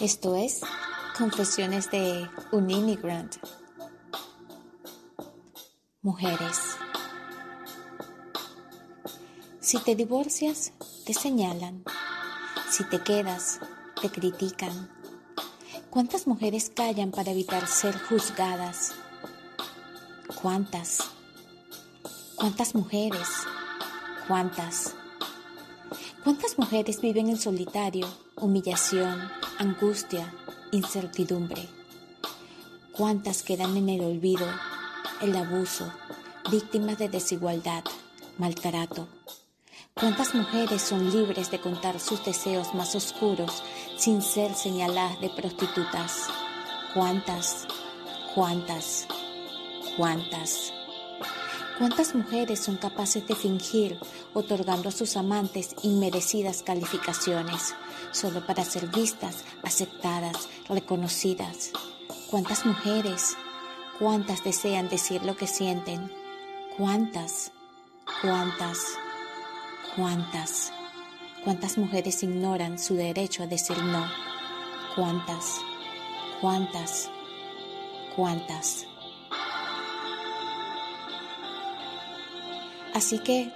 Esto es Confesiones de un Immigrant. Mujeres. Si te divorcias, te señalan. Si te quedas, te critican. ¿Cuántas mujeres callan para evitar ser juzgadas? ¿Cuántas? ¿Cuántas mujeres? ¿Cuántas? ¿Cuántas mujeres viven en solitario, humillación, angustia, incertidumbre? ¿Cuántas quedan en el olvido, el abuso, víctimas de desigualdad, maltrato? ¿Cuántas mujeres son libres de contar sus deseos más oscuros sin ser señaladas de prostitutas? ¿Cuántas? ¿Cuántas? ¿Cuántas? ¿Cuántas mujeres son capaces de fingir otorgando a sus amantes inmerecidas calificaciones solo para ser vistas, aceptadas, reconocidas? ¿Cuántas mujeres? ¿Cuántas desean decir lo que sienten? ¿Cuántas? ¿Cuántas? ¿Cuántas? ¿Cuántas mujeres ignoran su derecho a decir no? ¿Cuántas? ¿Cuántas? ¿Cuántas? Así que,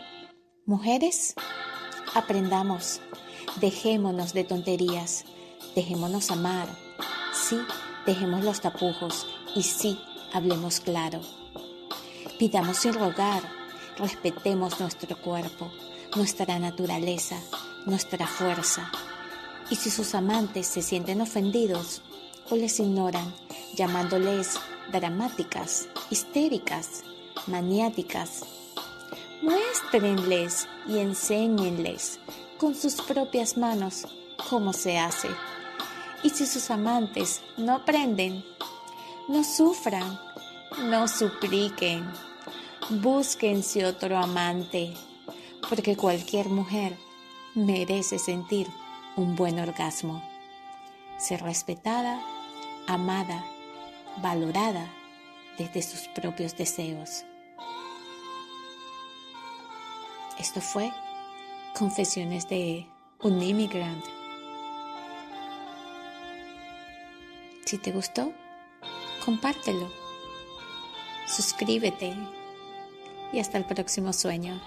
mujeres, aprendamos, dejémonos de tonterías, dejémonos amar, sí, dejemos los tapujos. Y sí, hablemos claro. Pidamos sin rogar, respetemos nuestro cuerpo, nuestra naturaleza, nuestra fuerza. Y si sus amantes se sienten ofendidos o les ignoran, llamándoles dramáticas, histéricas, maniáticas, Muéstrenles y enséñenles con sus propias manos cómo se hace. Y si sus amantes no aprenden, no sufran, no supliquen, búsquense otro amante, porque cualquier mujer merece sentir un buen orgasmo, ser respetada, amada, valorada desde sus propios deseos. Esto fue Confesiones de un Immigrant. Si te gustó, compártelo, suscríbete y hasta el próximo sueño.